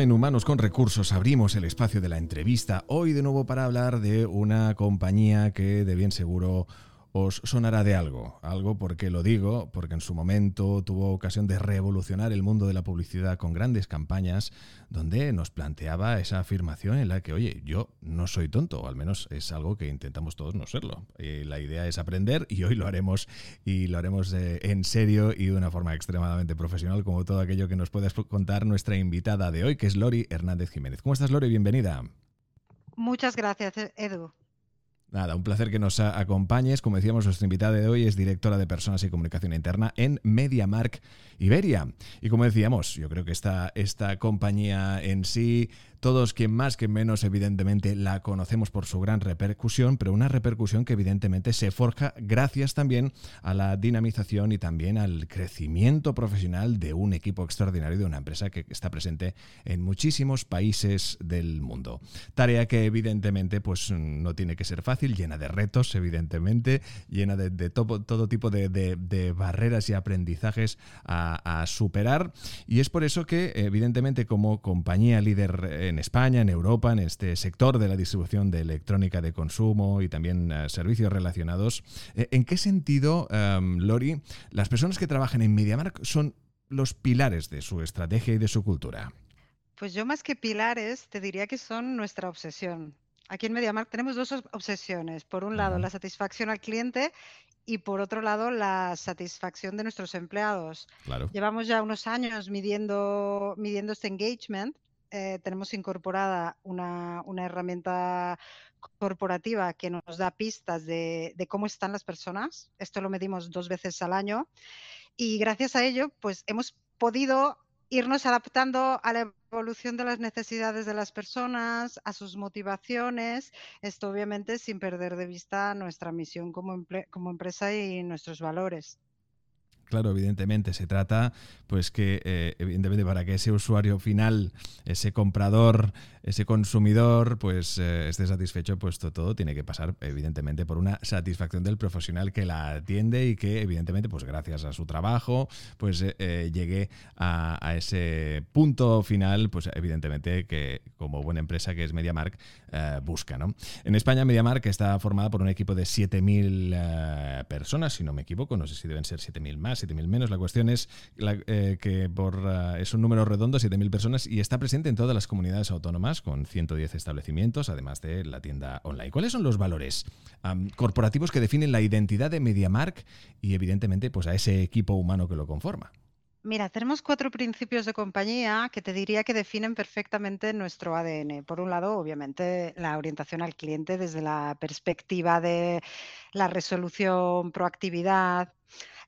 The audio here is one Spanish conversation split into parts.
En Humanos con Recursos abrimos el espacio de la entrevista. Hoy de nuevo para hablar de una compañía que de bien seguro os sonará de algo. Algo porque lo digo, porque en su momento tuvo ocasión de revolucionar el mundo de la publicidad con grandes campañas donde nos planteaba esa afirmación en la que, oye, yo no soy tonto, o al menos es algo que intentamos todos no serlo. Y la idea es aprender y hoy lo haremos y lo haremos eh, en serio y de una forma extremadamente profesional como todo aquello que nos puedes contar nuestra invitada de hoy, que es Lori Hernández Jiménez. ¿Cómo estás, Lori? Bienvenida. Muchas gracias, Edu. Nada, un placer que nos acompañes. Como decíamos, nuestra invitada de hoy es directora de Personas y Comunicación Interna en MediaMark Iberia. Y como decíamos, yo creo que esta, esta compañía en sí todos, quien más, que menos, evidentemente la conocemos por su gran repercusión, pero una repercusión que evidentemente se forja gracias también a la dinamización y también al crecimiento profesional de un equipo extraordinario de una empresa que está presente en muchísimos países del mundo. Tarea que evidentemente pues no tiene que ser fácil, llena de retos, evidentemente, llena de, todo, tipo de, barreras y aprendizajes a, a superar. Y es por eso que evidentemente como compañía líder en España, en Europa, en este sector de la distribución de electrónica de consumo y también eh, servicios relacionados. Eh, ¿En qué sentido, em, Lori, las personas que trabajan en MediaMark son los pilares de su estrategia y de su cultura? Pues yo más que pilares te diría que son nuestra obsesión. Aquí en MediaMark tenemos dos obsesiones. Por un lado, la satisfacción al cliente y por otro lado, la satisfacción de nuestros empleados. Claro. Llevamos ya unos años midiendo, midiendo este engagement eh, tenemos incorporada una, herramienta corporativa que nos da pistas de, cómo están las personas. Esto lo medimos dos veces al año y gracias a ello, pues hemos podido irnos adaptando a la evolución de las necesidades de las personas, a sus motivaciones, esto obviamente sin perder de vista nuestra misión como empresa y nuestros valores. Claro, evidentemente se trata, pues que, eh, evidentemente, para que ese usuario final, ese comprador, ese consumidor, pues eh, esté satisfecho, pues todo, tiene que pasar, evidentemente, por una satisfacción del profesional que la atiende y que, evidentemente, pues gracias a su trabajo, pues eh, llegue a, ese punto final, pues evidentemente que como buena empresa que es MediaMark busca, ¿no? En España, MediaMark está formada por un equipo de 7.000 personas, si no me equivoco, no sé si deben ser 7.000 más 7.000 menos. La cuestión es eh, que por, eh, es un número redondo, 7.000 personas, y está presente en todas las comunidades autónomas con 110 establecimientos, además de la tienda online. ¿Cuáles son los valores corporativos que definen la identidad de MediaMark y evidentemente pues, a ese equipo humano que lo conforma? Mira, tenemos cuatro principios de compañía que te diría que definen perfectamente nuestro ADN. Por un lado, obviamente, la orientación al cliente desde la perspectiva de la resolución, proactividad,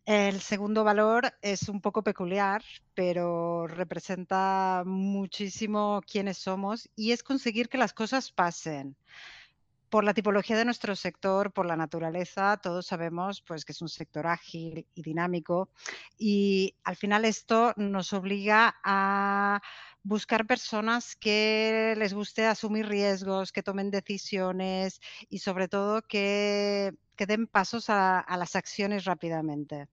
el segundo valor es un poco peculiar, pero representa muchísimo quiénes somos y es conseguir que las cosas pasen. Por la tipología de nuestro sector, por la naturaleza, todos sabemos pues, que es un sector ágil y dinámico y al final esto nos obliga a buscar personas que les guste asumir riesgos, que tomen decisiones y sobre todo que, den pasos a, las acciones rápidamente.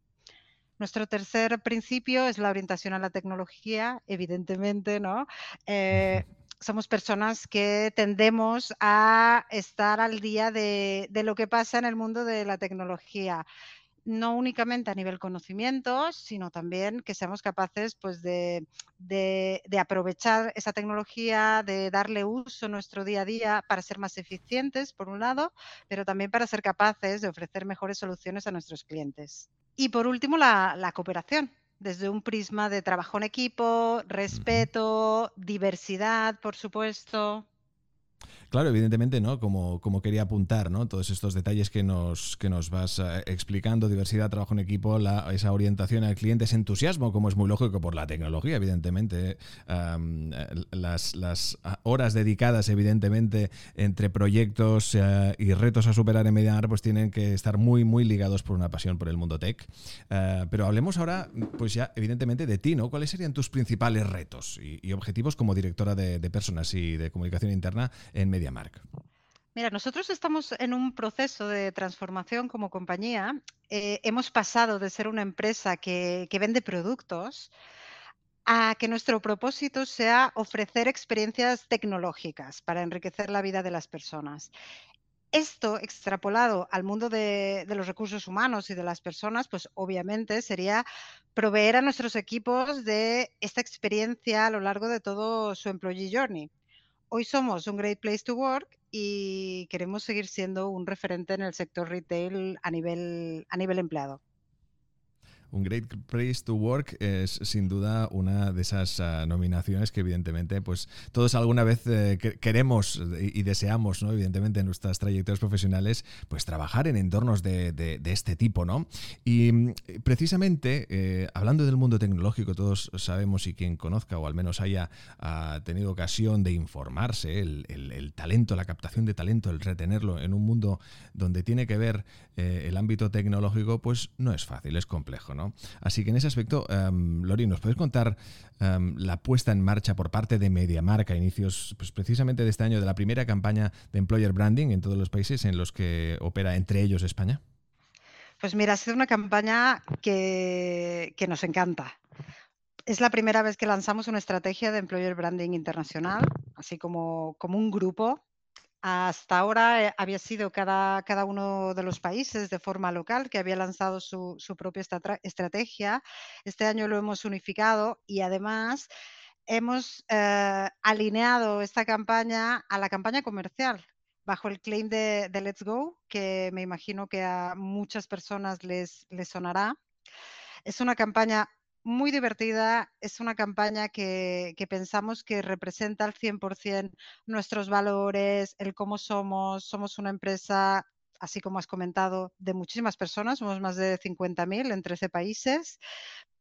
Nuestro tercer principio es la orientación a la tecnología, evidentemente, ¿no? Eh, somos personas que tendemos a estar al día de, lo que pasa en el mundo de la tecnología no únicamente a nivel conocimiento, sino también que seamos capaces pues, de, aprovechar esa tecnología, de darle uso en nuestro día a día para ser más eficientes, por un lado, pero también para ser capaces de ofrecer mejores soluciones a nuestros clientes. Y por último, la, cooperación desde un prisma de trabajo en equipo, respeto, diversidad, por supuesto. Claro, evidentemente, ¿no? Como, como quería apuntar, ¿no? Todos estos detalles que nos, que nos vas eh, explicando, diversidad, trabajo en equipo, la, esa orientación al cliente, ese entusiasmo, como es muy lógico por la tecnología, evidentemente, las, las, horas dedicadas, evidentemente, entre proyectos eh, y retos a superar en Medianar, pues tienen que estar muy, muy ligados por una pasión por el mundo tech. Eh, pero hablemos ahora, pues ya, evidentemente, de ti, ¿no? ¿Cuáles serían tus principales retos y, objetivos como directora de personas y de comunicación interna en Medianar? Mira, nosotros estamos en un proceso de transformación como compañía. Eh, hemos pasado de ser una empresa que, vende productos a que nuestro propósito sea ofrecer experiencias tecnológicas para enriquecer la vida de las personas. Esto extrapolado al mundo de, de, los recursos humanos y de las personas, pues obviamente sería proveer a nuestros equipos de esta experiencia a lo largo de todo su employee journey hoy somos un great place to work y queremos seguir siendo un referente en el sector retail a nivel, a nivel empleado. Un Great Place to Work es sin duda una de esas ah, nominaciones que evidentemente pues todos alguna vez eh, queremos y, deseamos, ¿no? evidentemente en nuestras trayectorias profesionales, pues trabajar en entornos de, este tipo. ¿no? Y mm, precisamente, eh, hablando del mundo tecnológico, todos sabemos y quien conozca o al menos haya ah, tenido ocasión de informarse, el, talento, la captación de talento, el retenerlo en un mundo donde tiene que ver eh, el ámbito tecnológico, pues no es fácil, es complejo. Así que en ese aspecto, um, Lori, ¿nos puedes contar em, la puesta en marcha por parte de MediaMark a inicios pues, precisamente de este año de la primera campaña de Employer Branding en todos los países en los que opera, entre ellos España? Pues mira, ha sido una campaña que, que nos encanta. Es la primera vez que lanzamos una estrategia de Employer Branding internacional, así como, como un grupo hasta ahora eh, había sido cada, cada, uno de los países de forma local que había lanzado su, propia estrategia. Este año lo hemos unificado y además hemos eh, alineado esta campaña a la campaña comercial bajo el claim de, Let's Go, que me imagino que a muchas personas les, les sonará. Es una campaña muy divertida, es una campaña que, pensamos que representa al 100% nuestros valores, el cómo somos, somos una empresa, así como has comentado, de muchísimas personas, somos más de 50.000 en 13 países,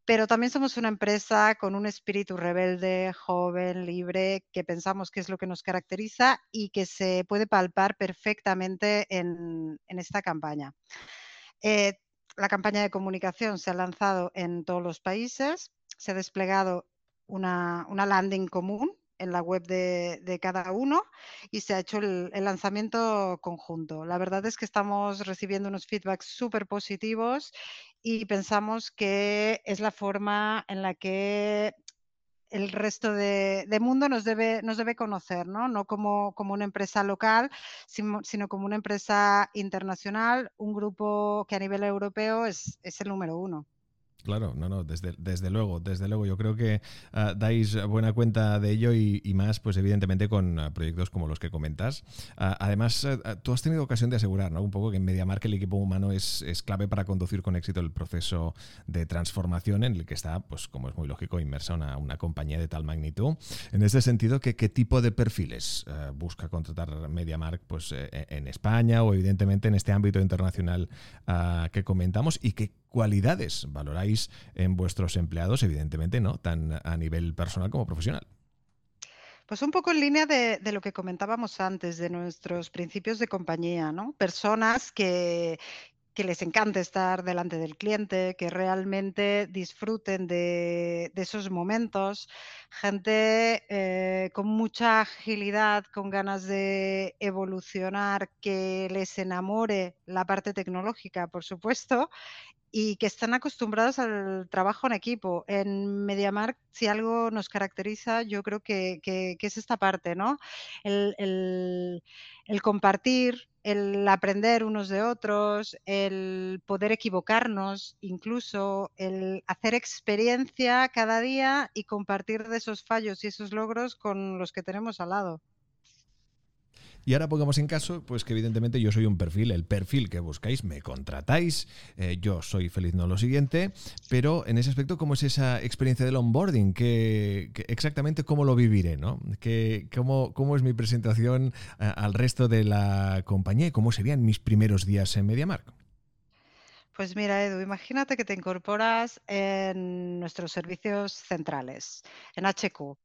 pero también somos una empresa con un espíritu rebelde, joven, libre, que pensamos que es lo que nos caracteriza y que se puede palpar perfectamente en, esta campaña. Eh, la campaña de comunicación se ha lanzado en todos los países, se ha desplegado una, landing común en la web de, cada uno y se ha hecho el, lanzamiento conjunto. La verdad es que estamos recibiendo unos feedbacks súper positivos y pensamos que es la forma en la que el resto de, mundo nos debe, nos debe conocer, ¿no? No como, como una empresa local, sino, como una empresa internacional, un grupo que a nivel europeo es, es el número uno. Claro, no, no, desde, desde luego, desde luego. Yo creo que ah, dais buena cuenta de ello y, más, pues evidentemente con ah, proyectos como los que comentas. Ah, además, tú has tenido ocasión de asegurar, ¿no? Un poco que en MediaMark el equipo humano es, clave para conducir con éxito el proceso de transformación en el que está, pues como es muy lógico, inmersa una, una compañía de tal magnitud. En este sentido, ¿qué, qué tipo de perfiles busca contratar MediaMark pues, eh, en España o evidentemente en este ámbito internacional que comentamos y qué cualidades valoráis en vuestros empleados, evidentemente, ¿no? Tan a nivel personal como profesional. Pues un poco en línea de, lo que comentábamos antes, de nuestros principios de compañía, ¿no? Personas que, que les encante estar delante del cliente, que realmente disfruten de, esos momentos, gente eh, con mucha agilidad, con ganas de evolucionar, que les enamore la parte tecnológica, por supuesto, y que están acostumbrados al trabajo en equipo. En MediaMark, si algo nos caracteriza, yo creo que, es esta parte, ¿no? El, compartir, el aprender unos de otros, el poder equivocarnos, incluso el hacer experiencia cada día y compartir de esos fallos y esos logros con los que tenemos al lado. Y ahora pongamos en caso, pues que evidentemente yo soy un perfil, el perfil que buscáis, me contratáis, eh, yo soy feliz no lo siguiente, pero en ese aspecto, ¿cómo es esa experiencia del onboarding? ¿Qué, exactamente cómo lo viviré? ¿no? ¿Qué, cómo, ¿Cómo es mi presentación eh, al resto de la compañía y cómo serían mis primeros días en MediaMark? Pues mira, Edu, imagínate que te incorporas en nuestros servicios centrales, en HQ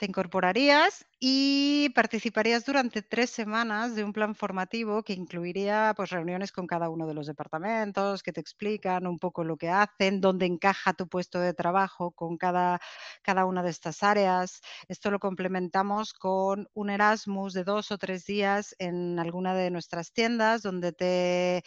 te incorporarías y participarías durante tres semanas de un plan formativo que incluiría pues, reuniones con cada uno de los departamentos, que te explican un poco lo que hacen, dónde encaja tu puesto de trabajo con cada, cada una de estas áreas. Esto lo complementamos con un Erasmus de dos o tres días en alguna de nuestras tiendas, donde te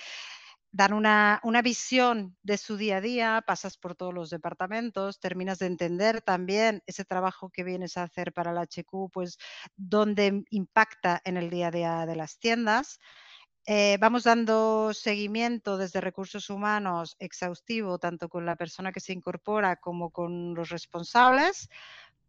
dan una, visión de su día a día, pasas por todos los departamentos, terminas de entender también ese trabajo que vienes a hacer para la HQ, pues dónde impacta en el día a día de las tiendas. Eh, vamos dando seguimiento desde recursos humanos exhaustivo, tanto con la persona que se incorpora como con los responsables,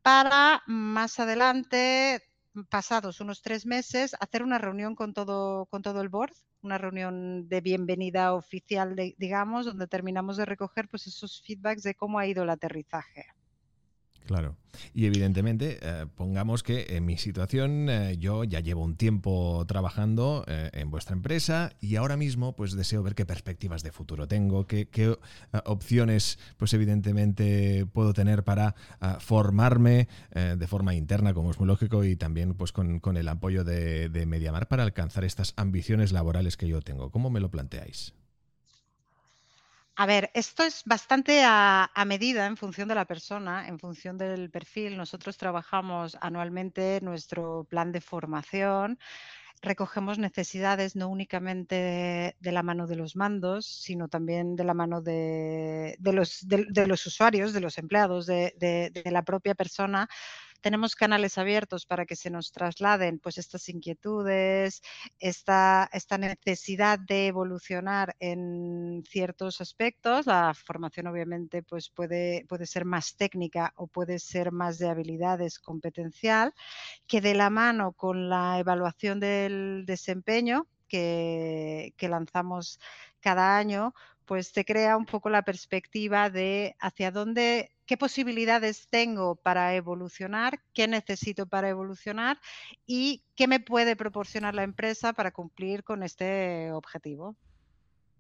para más adelante pasados unos tres meses, hacer una reunión con todo, con todo el board, una reunión de bienvenida oficial, digamos, donde terminamos de recoger pues, esos feedbacks de cómo ha ido el aterrizaje. Claro. Y evidentemente, eh, pongamos que en mi situación eh, yo ya llevo un tiempo trabajando eh, en vuestra empresa y ahora mismo pues deseo ver qué perspectivas de futuro tengo, qué, opciones pues evidentemente puedo tener para formarme de forma interna, como es muy lógico, y también pues con, el apoyo de, de Mediamar para alcanzar estas ambiciones laborales que yo tengo. ¿Cómo me lo planteáis? A ver, esto es bastante a, medida en función de la persona, en función del perfil. Nosotros trabajamos anualmente nuestro plan de formación. Recogemos necesidades no únicamente de, la mano de los mandos, sino también de la mano de, los, de los, usuarios, de los empleados, de, la propia persona tenemos canales abiertos para que se nos trasladen pues estas inquietudes, esta, esta necesidad de evolucionar en ciertos aspectos. La formación obviamente pues puede, puede ser más técnica o puede ser más de habilidades competencial, que de la mano con la evaluación del desempeño que, que lanzamos cada año, pues te crea un poco la perspectiva de hacia dónde, qué posibilidades tengo para evolucionar, qué necesito para evolucionar y qué me puede proporcionar la empresa para cumplir con este objetivo.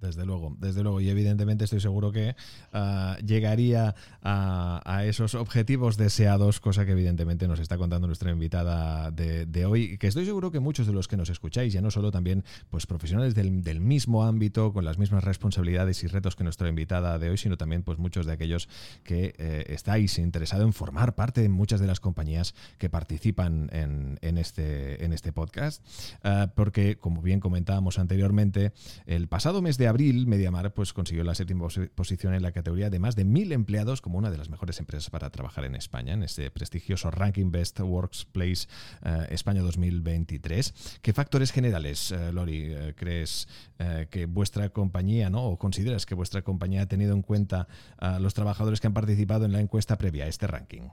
Desde luego, desde luego. Y evidentemente estoy seguro que ah, llegaría a, esos objetivos deseados, cosa que evidentemente nos está contando nuestra invitada de, hoy, que estoy seguro que muchos de los que nos escucháis, ya no solo también pues profesionales del, mismo ámbito, con las mismas responsabilidades y retos que nuestra invitada de hoy, sino también pues muchos de aquellos que eh, estáis interesados en formar parte de muchas de las compañías que participan en, este, en este podcast. Ah, porque, como bien comentábamos anteriormente, el pasado mes de abril, MediaMar pues, consiguió la séptima posición en la categoría de más de mil empleados como una de las mejores empresas para trabajar en España, en este prestigioso ranking Best Workplace eh, España 2023. ¿Qué factores generales, eh, Lori, eh, crees que vuestra compañía, ¿no? o consideras que vuestra compañía ha tenido en cuenta a los trabajadores que han participado en la encuesta previa a este ranking?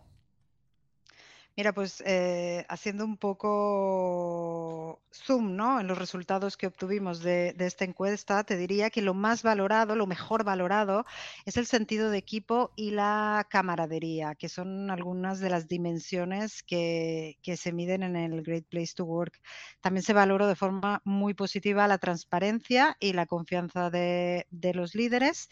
Mira, pues eh, haciendo un poco zoom ¿no? en los resultados que obtuvimos de, esta encuesta, te diría que lo más valorado, lo mejor valorado, es el sentido de equipo y la camaradería, que son algunas de las dimensiones que, se miden en el Great Place to Work. También se valoró de forma muy positiva la transparencia y la confianza de, de los líderes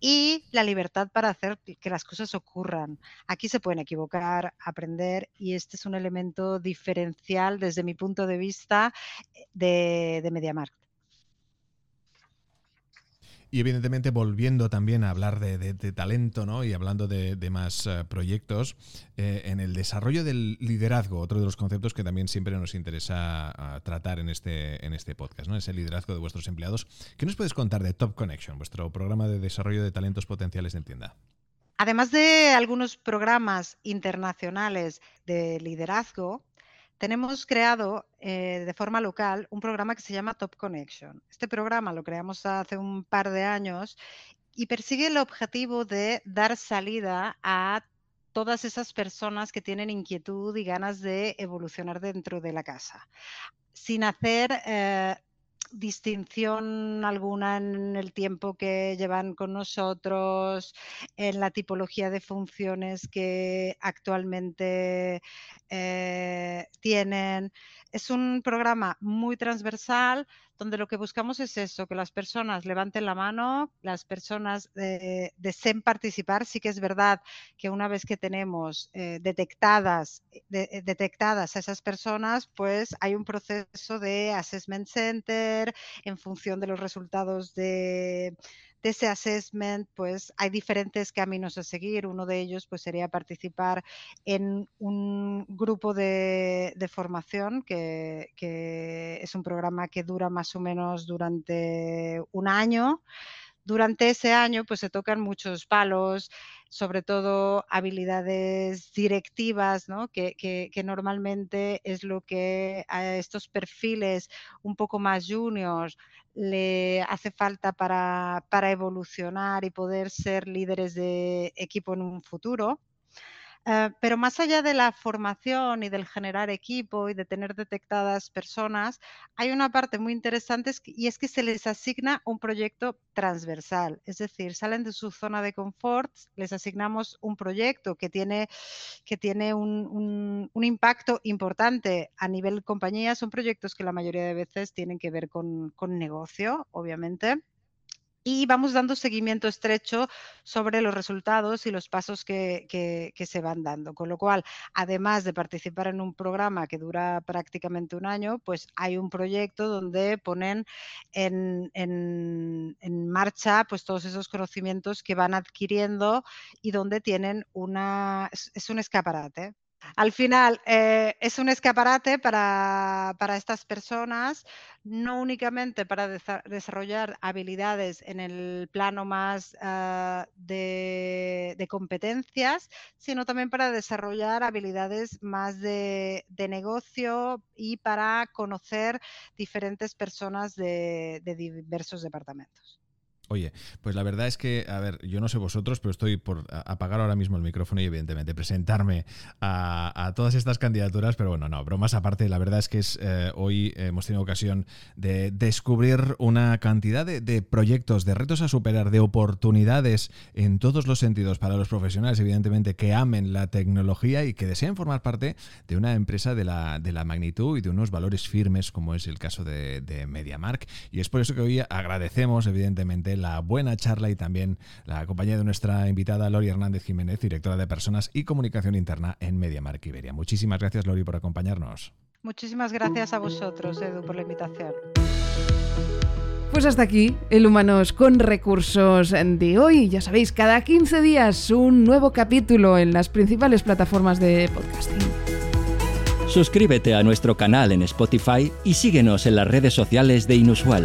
y la libertad para hacer que las cosas ocurran. Aquí se pueden equivocar, aprender y este es un elemento diferencial desde mi punto de vista eh, de, de MediaMarkt. Y evidentemente volviendo también a hablar de, talento ¿no? y hablando de, más eh, proyectos, eh, en el desarrollo del liderazgo, otro de los conceptos que también siempre nos interesa tratar en este, en este podcast, ¿no? es el liderazgo de vuestros empleados. ¿Qué nos puedes contar de Top Connection, vuestro programa de desarrollo de talentos potenciales en tienda? Además de algunos programas internacionales de liderazgo, tenemos creado eh, de forma local un programa que se llama Top Connection. Este programa lo creamos hace un par de años y persigue el objetivo de dar salida a todas esas personas que tienen inquietud y ganas de evolucionar dentro de la casa, sin hacer eh, distinción alguna en el tiempo que llevan con nosotros, en la tipología de funciones que actualmente eh, tienen. Es un programa muy transversal donde lo que buscamos es eso, que las personas levanten la mano, las personas eh, deseen participar. Sí que es verdad que una vez que tenemos eh, detectadas, eh, detectadas a esas personas, pues hay un proceso de assessment center en función de los resultados de, de ese assessment, pues hay diferentes caminos a seguir. Uno de ellos pues, sería participar en un grupo de, formación, que, es un programa que dura más o menos durante un año durante ese año pues se tocan muchos palos, sobre todo habilidades directivas, ¿no? que, normalmente es lo que a estos perfiles un poco más juniors le hace falta para evolucionar y poder ser líderes de equipo en un futuro. Eh, pero más allá de la formación y del generar equipo y de tener detectadas personas, hay una parte muy interesante y es que se les asigna un proyecto transversal, es decir, salen de su zona de confort, les asignamos un proyecto que tiene, que tiene un, impacto importante a nivel compañía, son proyectos que la mayoría de veces tienen que ver con, con negocio, obviamente y vamos dando seguimiento estrecho sobre los resultados y los pasos que, se van dando. Con lo cual, además de participar en un programa que dura prácticamente un año, pues hay un proyecto donde ponen en, marcha pues todos esos conocimientos que van adquiriendo y donde tienen una, es un escaparate al final eh, es un escaparate para, estas personas, no únicamente para desarrollar habilidades en el plano más ah, de, competencias, sino también para desarrollar habilidades más de, negocio y para conocer diferentes personas de diversos departamentos. Oye, pues la verdad es que, a ver, yo no sé vosotros, pero estoy por apagar ahora mismo el micrófono y evidentemente presentarme a, todas estas candidaturas, pero bueno, no, bromas aparte, la verdad es que es, eh, hoy hemos tenido ocasión de descubrir una cantidad de, proyectos, de retos a superar, de oportunidades en todos los sentidos para los profesionales, evidentemente, que amen la tecnología y que deseen formar parte de una empresa de la, de la magnitud y de unos valores firmes, como es el caso de, de MediaMark. Y es por eso que hoy agradecemos, evidentemente, la buena charla y también la compañía de nuestra invitada Lori Hernández Jiménez, directora de Personas y Comunicación Interna en MediaMark Iberia. Muchísimas gracias, Lori, por acompañarnos. Muchísimas gracias a vosotros, Edu, por la invitación. Pues hasta aquí el Humanos con Recursos de hoy. Ya sabéis, cada 15 días un nuevo capítulo en las principales plataformas de podcasting. Suscríbete a nuestro canal en Spotify y síguenos en las redes sociales de Inusual.